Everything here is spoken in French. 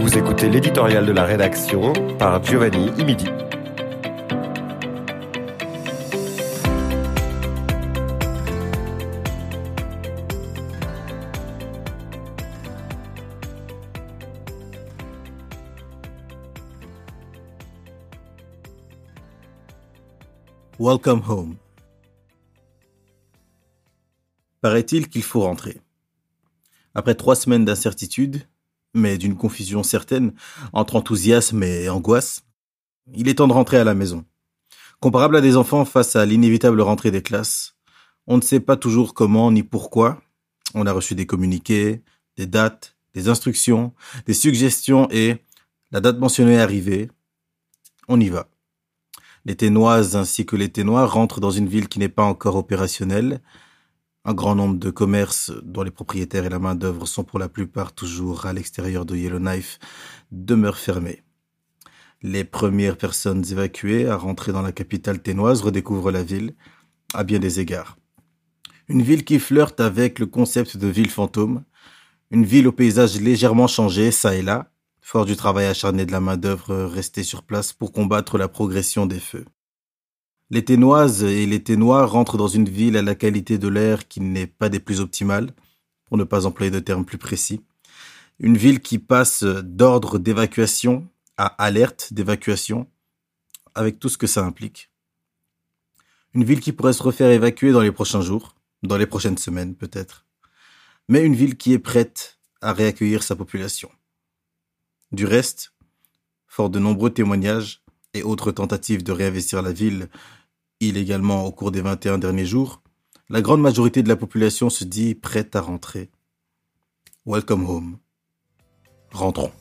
Vous écoutez l'éditorial de la rédaction par Giovanni Imidi. Welcome home. Paraît-il qu'il faut rentrer. Après trois semaines d'incertitude, mais d'une confusion certaine entre enthousiasme et angoisse, il est temps de rentrer à la maison. Comparable à des enfants face à l'inévitable rentrée des classes, on ne sait pas toujours comment ni pourquoi. On a reçu des communiqués, des dates, des instructions, des suggestions et la date mentionnée est arrivée. On y va. Les Ténoises ainsi que les Ténois rentrent dans une ville qui n'est pas encore opérationnelle. Un grand nombre de commerces dont les propriétaires et la main-d'œuvre sont pour la plupart toujours à l'extérieur de Yellowknife demeurent fermés. Les premières personnes évacuées à rentrer dans la capitale ténoise redécouvrent la ville à bien des égards. Une ville qui flirte avec le concept de ville fantôme, une ville au paysage légèrement changé, ça et là, fort du travail acharné de la main-d'œuvre restée sur place pour combattre la progression des feux. Les Ténoises et les Ténois rentrent dans une ville à la qualité de l'air qui n'est pas des plus optimales, pour ne pas employer de termes plus précis. Une ville qui passe d'ordre d'évacuation à alerte d'évacuation, avec tout ce que ça implique. Une ville qui pourrait se refaire évacuer dans les prochains jours, dans les prochaines semaines peut-être. Mais une ville qui est prête à réaccueillir sa population. Du reste, fort de nombreux témoignages et autres tentatives de réinvestir la ville illégalement au cours des 21 derniers jours, la grande majorité de la population se dit prête à rentrer. Welcome home. Rentrons.